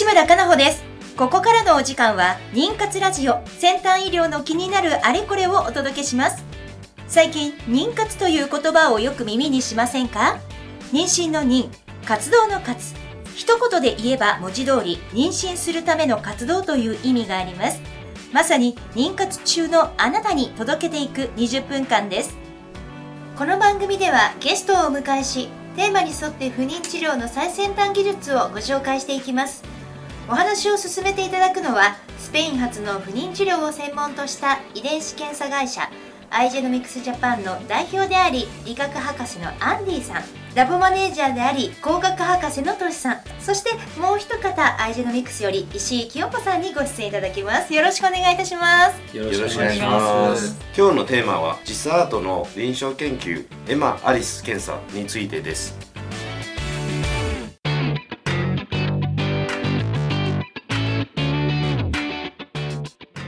西村かなほです。ここからのお時間は、妊活ラジオ、先端医療の気になるあれこれをお届けします。最近、妊活という言葉をよく耳にしませんか？妊娠の妊、活動の活。一言で言えば文字通り、妊娠するための活動という意味があります。まさに、妊活中のあなたに届けていく20分間です。この番組ではゲストをお迎えし、テーマに沿って不妊治療の最先端技術をご紹介していきます。お話を進めていただくのは、スペイン発の不妊治療を専門とした遺伝子検査会社、 Igenomix ジャパンの代表であり、理学博士のアンディさん、ラボマネージャーであり、工学博士のトシさん、そしてもう一方、 Igenomix より石井清子さんにご出演いただきます。よろしくお願いいたします。よろしくお願いします。今日のテーマは JISART の臨床研究 EMMA・ALICE 検査についてです。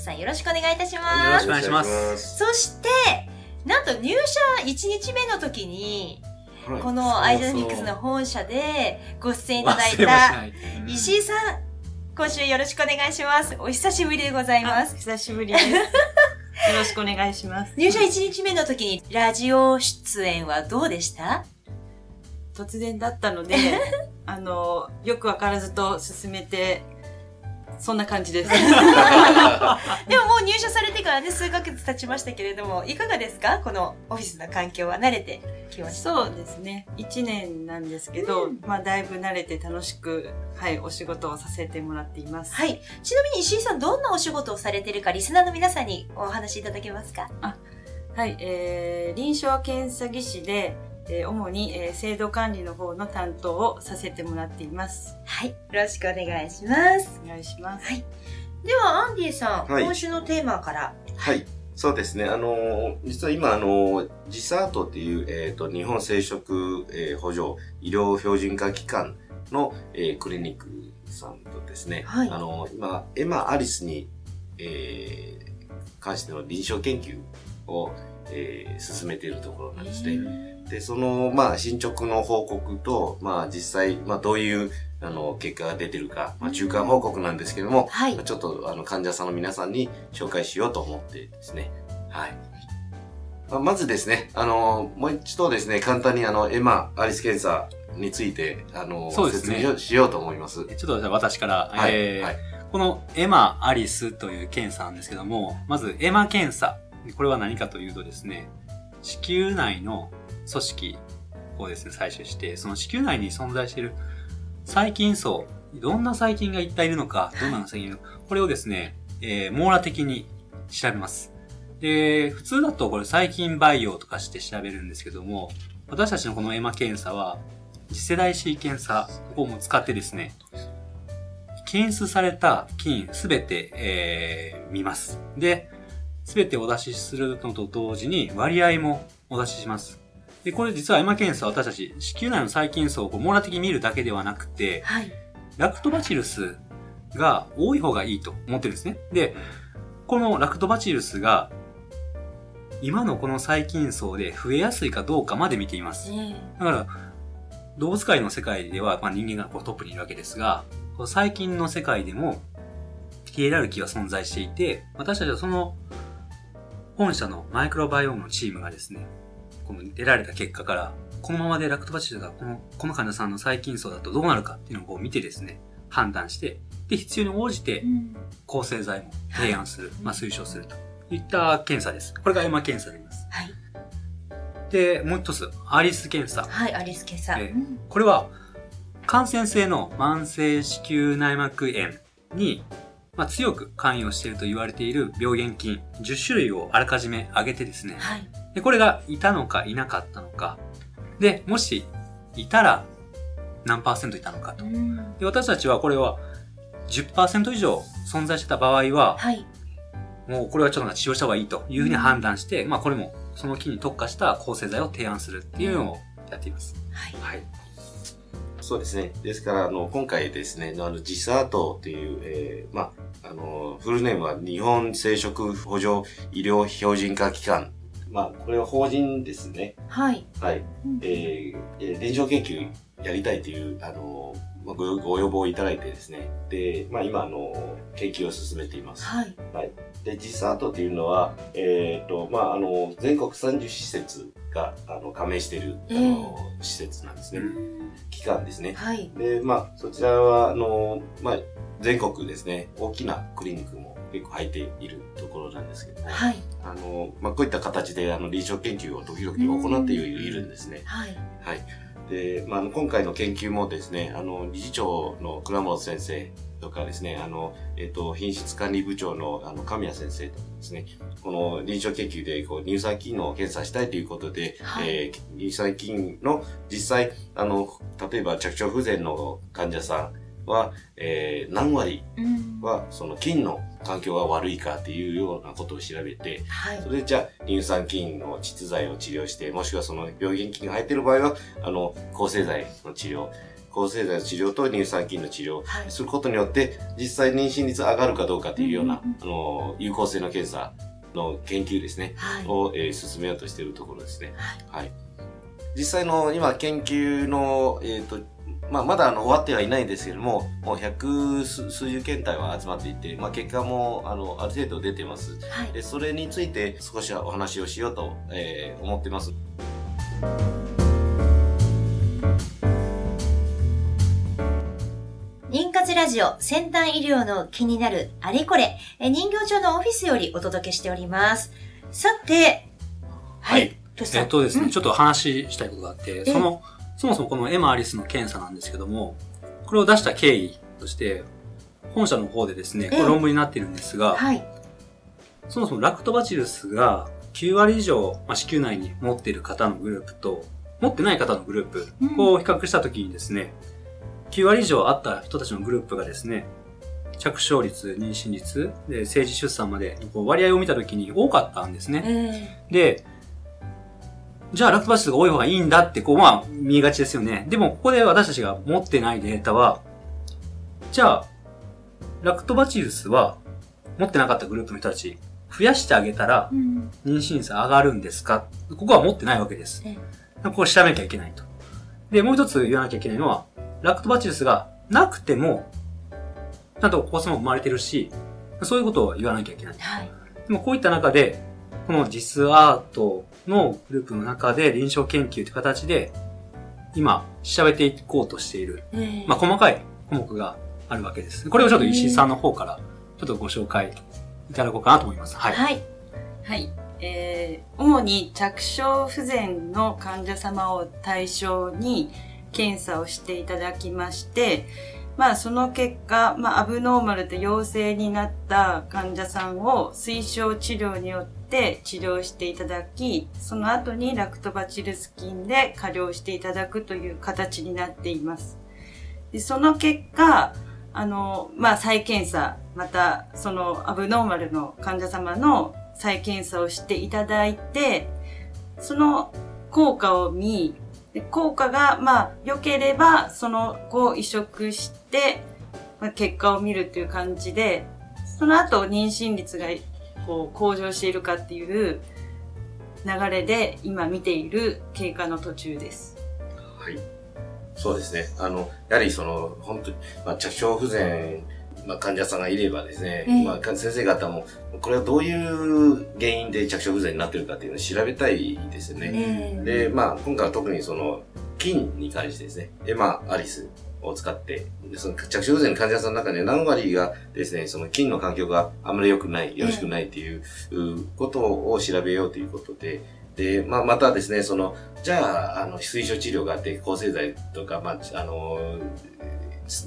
ディさんよろしくお願いいたしますよろしくお願いしますそして、なんと入社1日目の時に、はいこのアイジェノミクスの本社でご出演いただいた石井さん、今週よろしくお願いします。お久しぶりでございます。久しぶりです。よろしくお願いします。入社1日目の時にラジオ出演はどうでした？突然だったので、あの、よくわからずと進めて、そんな感じです。でももう入社されてからね、数ヶ月経ちましたけれども、いかがですか？このオフィスの環境は慣れてきました。そうですね。1年なんですけど、まあだいぶ慣れて楽しく、はい、お仕事をさせてもらっています。はい。ちなみに石井さん、どんなお仕事をされてるか、リスナーの皆さんにお話しいただけますか？はい、えー、臨床検査技師で、えー主に、えー制度管理の方の担当をさせてもらっています。はい。よろしくお願いします。お願いします。では、アンディさん、はい今週のテーマから。はい。そうですね。あのー実は今、あのージスアートっていう、えっ、と、日本生殖、えー補助医療標準化機関の、えークリニックさんとですね、はいあのー今、エマ・アリスに、えー関しての臨床研究を、えー進めているところなんですね。で、その、まあ、進捗の報告と、まあ、実際、まあ、どういう、あの、結果が出てるか、まあ、中間報告なんですけども、はいまあちょっと、あの、患者さんの皆さんに紹介しようと思ってですね。はい。まあまずですね、あの、もう一度ですね、簡単にあの、エマ・アリス検査について、あの、そうですね説明をしようと思います。ちょっとじゃあ私から、はい。えーはい。このエマ・アリスという検査なんですけども、まずエマ検査。これは何かというとですね、子宮内の組織をですね、採取して、その子宮内に存在している細菌層、どんな細菌が一体いるのか、どんな細菌がいるのか、これをですね、えー網羅的に調べます。で、普通だとこれ細菌培養とかして調べるんですけども、私たちのこのエマ検査は、次世代シーケンサー、ここも使ってですね、検出された菌すべて、えー見ます。で、すべてお出しするのと同時に割合もお出しします。で、これ実はエマ検査は私たち子宮内の細菌層をこう網羅的に見るだけではなくて、はい。ラクトバチルスが多い方がいいと思ってるんですね。で、このラクトバチルスが今のこの細菌層で増えやすいかどうかまで見ています。だから、動物界の世界では、まあ、人間がこうトップにいるわけですが、この細菌の世界でも、ヒエラルキーは存在していて、私たちはその、本社のマイクロバイオームのチームがですね、この出られた結果から、このままでラクトバチルがこの、この患者さんの細菌層だとどうなるかっていうのを見てですね、判断して、で、必要に応じて抗生剤も提案する、まあ推奨するといった検査です。これがエマ検査になります。はい。で、もう一つ、アリス検査。はい、アリスケさん。ええこれは、感染性の慢性子宮内膜炎に、まあ、強く関与していると言われている病原菌10種類をあらかじめ挙げてですね、はい。でこれがいたのかいなかったのか、で、もしいたら何パーセントいたのかと。で私たちはこれは10%以上存在してた場合は、はい。もうこれはちょっと治療した方がいいというふうに判断して、まあこれもその菌に特化した抗生剤を提案するっていうのをやっています。はい。はい。そうですね。ですから、あの、今回ですね、あの、ジスアートっていう、えー、まあ、あの、フルネームは日本生殖補助医療標準化機関。まあ、これは法人ですね。はい。はい。うんえーえー臨床研究やりたいという、あの、まあごご要望をいただいてですね。で、まあ今、あの、研究を進めています。はい。で、ジスアートっていうのは、えっ、と、まあ、あの、全国30施設が、あの、加盟している、あええの、施設なんですね。機関ですね。はい。で、まあ、そちらは、あの、まあ、全国ですね、大きなクリニックも結構入っているところなんですけども、はい。あの、まあ、こういった形で、あの、臨床研究を時々行っているんですね。はい。はい。で、まあ今回の研究もですね、あの、理事長の倉本先生とかですね、あの、えっ、と、品質管理部長の、あの、神谷先生とかですね、この臨床研究で、こう、乳酸菌の検査したいということで、はいえー乳酸菌の実際、あの、例えば着床不全の患者さんは、えー何割うん。は、その菌の環境が悪いかっていうようなことを調べて、はいそ。れでじゃあ、乳酸菌の窒剤を治療して、もしくはその病原菌が入っている場合は、あの、抗生剤の治療、抗生剤の治療と乳酸菌の治療。することによって、実際妊娠率上がるかどうかというような、あの、有効性の検査の研究ですね、はい。を、えー進めようとしているところですね。はい。実際の今研究の、えっ、と、まあ、まだあの終わってはいないんですけども、もう百数数十検体は集まっていて、まあ、結果もあのある程度出てます。はい。で、それについて少しはお話をしようと、えー思ってます。妊活ラジオ先端医療の気になるあれこれ、え人形町のオフィスよりお届けしております。さて、はい。トシさんえっとですね、うんちょっと話したいことがあって、えその、そもそもこのエマ・アリスの検査なんですけども、これを出した経緯として、本社の方でですね、こええれ論文になっているんですが、はい。そもそもラクトバチルスが9割以上、まあ、子宮内に持っている方のグループと、持ってない方のグループ、うんこう比較したときにですね、9割以上あった人たちのグループがですね、着床率、妊娠率、で、政治出産まで、こう割合を見たときに多かったんですね。えで、じゃあラクトバチルスが多い方がいいんだって、こう、まあ、見えがちですよね。でも、ここで私たちが持ってないデータは、じゃあ、ラクトバチルスは、持ってなかったグループの人たち、増やしてあげたら。妊娠率上がるんですか？ここは持ってないわけですえ。ここを調べなきゃいけないと。で、もう一つ言わなきゃいけないのは、ラクトバチルスがなくても、ちゃんとお子様も生まれてるし、そういうことを言わなきゃいけない。はい。でもこういった中で、このジスアートのグループの中で臨床研究という形で、今、調べていこうとしている、えーまあ、細かい項目があるわけです。これをちょっと石井さんの方から、ちょっとご紹介いただこうかなと思います。はい。はい。はい。えー、主に着床不全の患者様を対象に検査をしていただきまして、まあその結果、まあアブノーマルで陽性になった患者さんを推奨治療によって治療していただき、その後にラクトバチルス菌で加療していただくという形になっています。でその結果、あの、まあ、再検査、また、その、アブノーマルの患者様の再検査をしていただいて、その効果を見、で効果が、まあ、良ければ、その後移植して、まあ、結果を見るという感じで、その後妊娠率が、こう、向上しているかっていう流れで、今見ている経過の途中です。はい。そうですね。あの、やはりその、本当に、まあ、着床不全、まあ、患者さんがいればですね、ええ。まあ、か先生方も、これはどういう原因で着床不全になってるかっていうのを調べたいですよね。えーで、まあ、今回は特にその、菌に関してですね、エマ・アリスを使って、でその着床不全の患者さんの中で何割がですね、その菌の環境があまり良くない、よろしくないっていううことを調べようということで、で、まあ、またですね、その、じゃあ、あの、水晶治療があって、抗生剤とか、まあ、あの、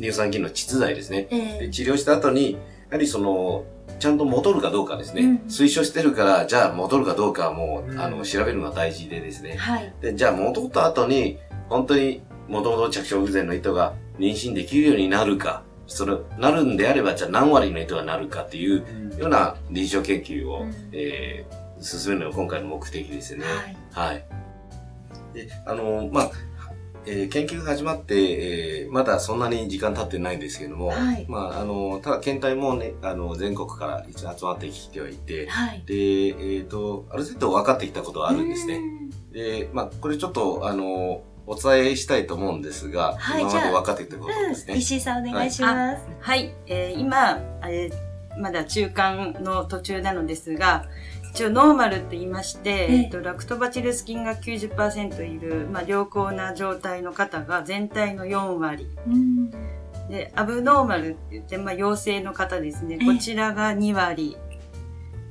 乳酸菌の窒剤ですね。えーで治療した後に、やはりその、ちゃんと戻るかどうかですね。うん推奨してるから、じゃあ戻るかどうかはもう、うんあの、調べるのが大事でですね。はい。で、じゃあ戻った後に、本当に、もともと着床不全の人が妊娠できるようになるか、それ、なるんであれば、じゃあ何割の人がなるかっていううんような臨床研究を、うんえー進めるのが今回の目的ですよね。はい。はい。で、あの、まあ、えー研究が始まって、えーまだそんなに時間経ってないんですけども、はいまあ、あの、ただ検体もね、あの、全国から一応集まってきてはいて、はい。で、えっ、と、ある程度分かってきたことはあるんですね。うんで、まあ、これちょっと、あの、お伝えしたいと思うんですが、はい今まで分かってきたことですね。うん、石井さんお願いします。はい、えー今、えーまだ中間の途中なのですが、一応ノーマルと言いまして、えええっと、ラクトバチルス菌が90%いる、まあ、良好な状態の方が全体の4割。うんで、アブノーマルって言って、まあ、陽性の方ですね。ええこちらが2割。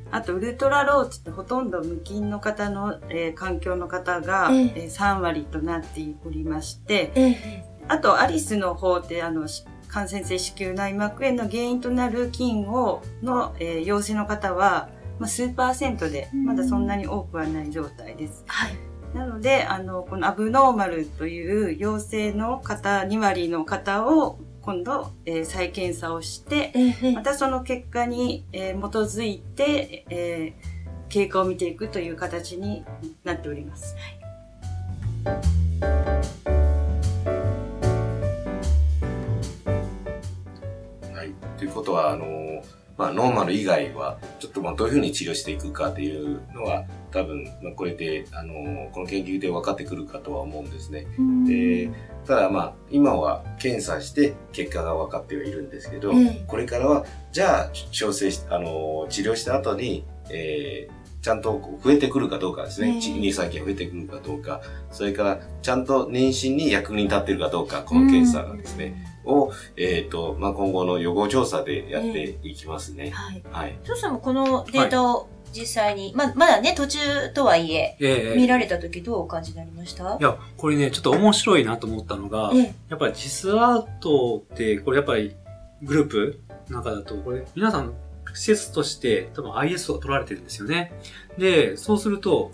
あと、ウルトラローチってほとんど無菌の方の、えー環境の方が、えええー3割となっておりまして、ええあと、アリスの方って、あの、し感染性子宮内膜炎の原因となる菌を、の、えー陽性の方は、まあ、数パーセントで、うんまだそんなに多くはない状態です。はい。なので、あの、このアブノーマルという陽性の方、2割の方を、今度、えー再検査をして、ええまたその結果に、えー基づいて、えー経過を見ていくという形になっております。はい。ということは、あの、まあ、ノーマル以外は、ちょっとまあ、どういうふうに治療していくかっていうのは、多分、まあ、これで、あの、この研究で分かってくるかとは思うんですね。うん。で、ただまあ、今は検査して結果が分かってはいるんですけど、ええこれからは、じゃあ、調整し、あの、治療した後に、えーちゃんとこう増えてくるかどうかですね。乳酸菌が増えてくるかどうか、それから、ちゃんと妊娠に役に立っているかどうか、この検査がですね、を、えっ、と、まあ、今後の予防調査でやっていきますね。はい。はい。トシさんもこのデータを実際に、ま、まだね、途中とはいえ、ええ見られた時どうお感じになりました？いや、これね、ちょっと面白いなと思ったのが、ええやっぱりジスアートって、これやっぱりグループの中だと、これ皆さん施設として多分 IS を取られてるんですよね。で、そうすると、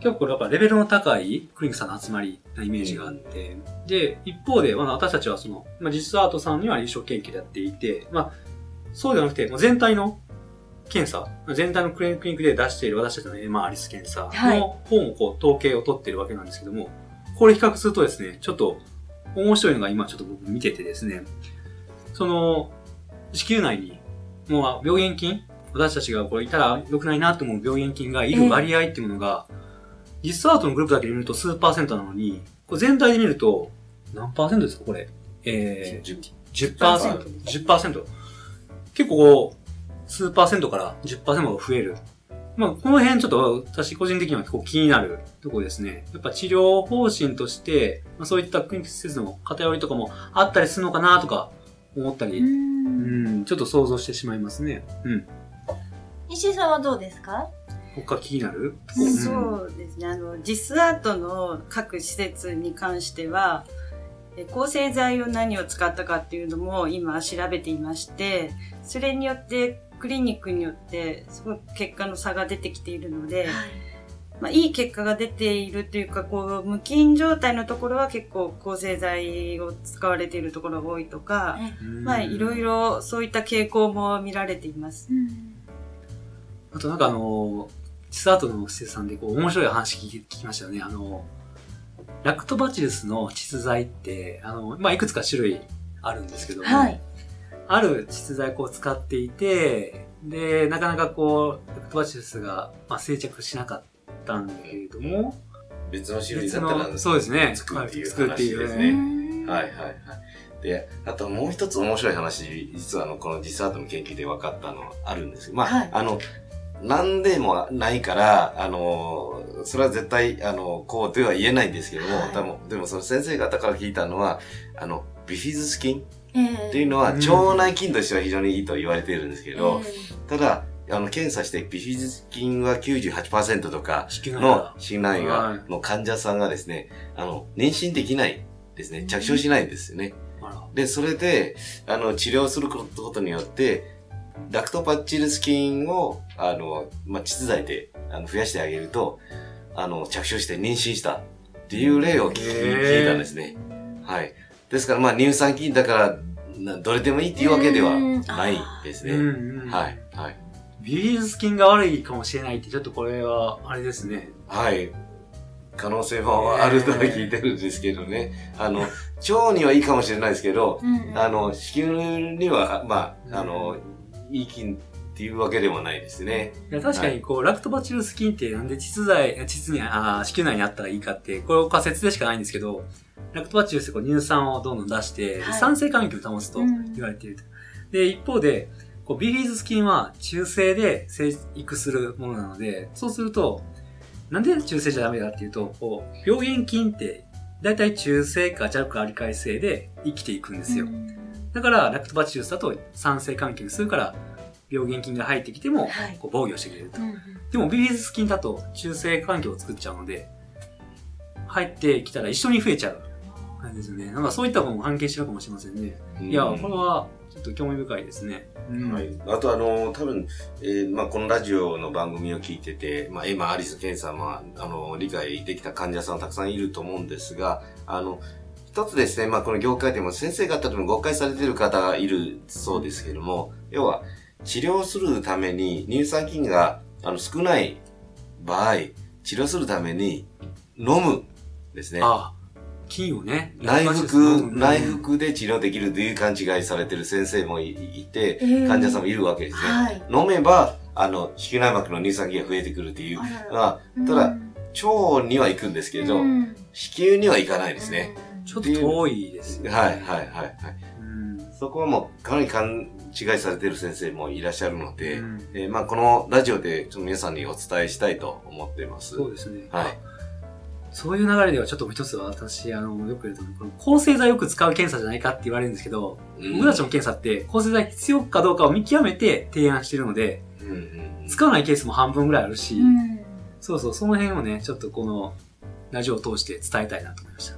結構これやっぱレベルの高いクリニックさんの集まりなイメージがあって、で、一方で、まあ、私たちはその、まあ、実アートさんには臨床研究でやっていて、まあ、そうではなくて、まあ、全体の検査、全体のクリニックで出している私たちの MR アリス検査はい。の方もこう統計を取ってるわけなんですけども、これ比較するとですね、ちょっと面白いのが今ちょっと僕見ててですね、その、子宮内に、もう病原菌私たちがこれいたら良くないなと思う病原菌がいる割合っていうものが、実アートのグループだけで見ると数パーセントなのに、これ全体で見ると、何パーセントですかこれ？えー、10%。10%。結構こう、数パーセントから10%が増える。まあ、この辺ちょっと私個人的には結構気になるところですね。やっぱ治療方針として、まあ、そういったクリニック施設の偏りとかもあったりするのかなとか思ったり、うん、ちょっと想像してしまいますね。うん。石井さんはどうですか？他気になる？うんそうですね。あの、ジスアートの各施設に関しては、え抗生剤を何を使ったかっていうのも今調べていまして、それによってクリニックによってすごく結果の差が出てきているので、まあ、いい結果が出ているというか、こう、無菌状態のところは結構抗生剤を使われているところが多いとか、まあ、いろいろ。ろそういった傾向も見られています。あとなんかあの、実際後の施設さんでこう面白い話聞き聞きましたよね。あの、ラクトバチルスの窒剤って、あの、まあ、いくつか種類あるんですけども、はい。ある窒剤を使っていて、で、なかなかこう、ラクトバチルスが、まあ、生着しなかったんだけれども、別の種類別だったら、の、そうですね。作るっていう作るっていう話ですね。はいはいはい。で、あともう一つ面白い話、実はあの、この実アートの研究で分かったのはあるんですけど、まあ、はいあの、なんでもないから、あの、それは絶対、あの、こうとは言えないんですけども、はい。多分、でもその先生方から聞いたのは、あの、ビフィズス菌ええ。っていうのは、うん。腸内菌としては非常にいいと言われているんですけど、ただ、あの、検査してビフィズス菌は98%とかの信頼はが、の患者さんがですね、あの、妊娠できないですね。着床しないんですよね。で、それで、あの、治療することによって、ラクトパッチルス菌を、あの、まあ、窒剤であの増やしてあげると、あの、着床して妊娠したっていう例を聞いたんですね。はい。ですから、まあ、乳酸菌だから、などれでもいいっていうわけではないですね。うんうんはい。はい。ビリーズスキンが悪いかもしれないって、ちょっとこれは、あれですね。はい。可能性もあるとは聞いてるんですけどね。あの、腸にはいいかもしれないですけど、うんあの、子宮には、まあ、あの、いい菌っていうわけでもないですね。いや確かにこう、ラクトバチルス菌ってなんで膣剤、膣に、あー子宮内にあったらいいかって、これ仮説でしかないんですけど、ラクトバチルスってこう乳酸をどんどん出して、はい酸性環境を保つと言われていると。で、一方で、こうビフィズス菌は中性で生育するものなので、そうすると、なんで中性じゃダメだっていうと、こう、病原菌って、だいたい中性か弱かアリカリ性で生きていくんですよ。だから、ラクトバチルスだと酸性環境にするから、病原菌が入ってきてもはい、こう防御してくれると。うんでもビフィズス菌だと中性環境を作っちゃうので、入ってきたら一緒に増えちゃう感じですよね。なんかそういったことも関係してるかもしれませんね。いや、うんこれはちょっと興味深いですね。うんはい。あとあの、多分、えーまあ、このラジオの番組を聞いてて、まあ、エマ・アリス・ケンさんは、あの、理解できた患者さんたくさんいると思うんですが、あの、一つですね、まあ、この業界でも先生方でも誤解されている方がいるそうですけども、要は、治療するために乳酸菌があの少ない場合、治療するために飲むですね。ああ、菌をね。内う服、ん内服で治療できるという勘違いされてる先生もいいて、えー患者さんもいるわけですね。はい。飲めば、あの、子宮内膜の乳酸菌が増えてくるっていうただ、腸には行くんですけど、うん子宮には行かないですね。ちょっと遠いですね。はい、はい、はい、はい。うんそこはもう、かなり勘違いされてる先生もいらっしゃるので、うんえーまあ、このラジオでちょっと皆さんにお伝えしたいと思っています。そうですね。はい。そういう流れではちょっと一つ私、あの、よく言うと、この抗生剤よく使う検査じゃないかって言われるんですけど、うん僕たちの検査って抗生剤必要かどうかを見極めて提案してるので、うんうんうん使わないケースも半分ぐらいあるし、うんそうそう、その辺をね、ちょっとこのラジオを通して伝えたいなと思いました。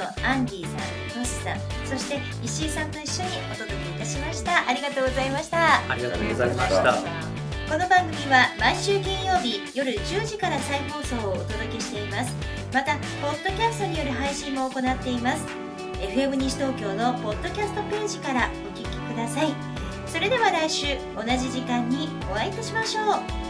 スジャパンのアンディさんトシさんそして石井さんと一緒にお届けいたしました。ありがとうございました。ありがとうございました。この番組は毎週金曜日夜10時から再放送をお届けしています。またポッドキャストによる配信も行っています。FM 西東京のポッドキャストページからお聞きください。それでは来週同じ時間にお会いいたしましょう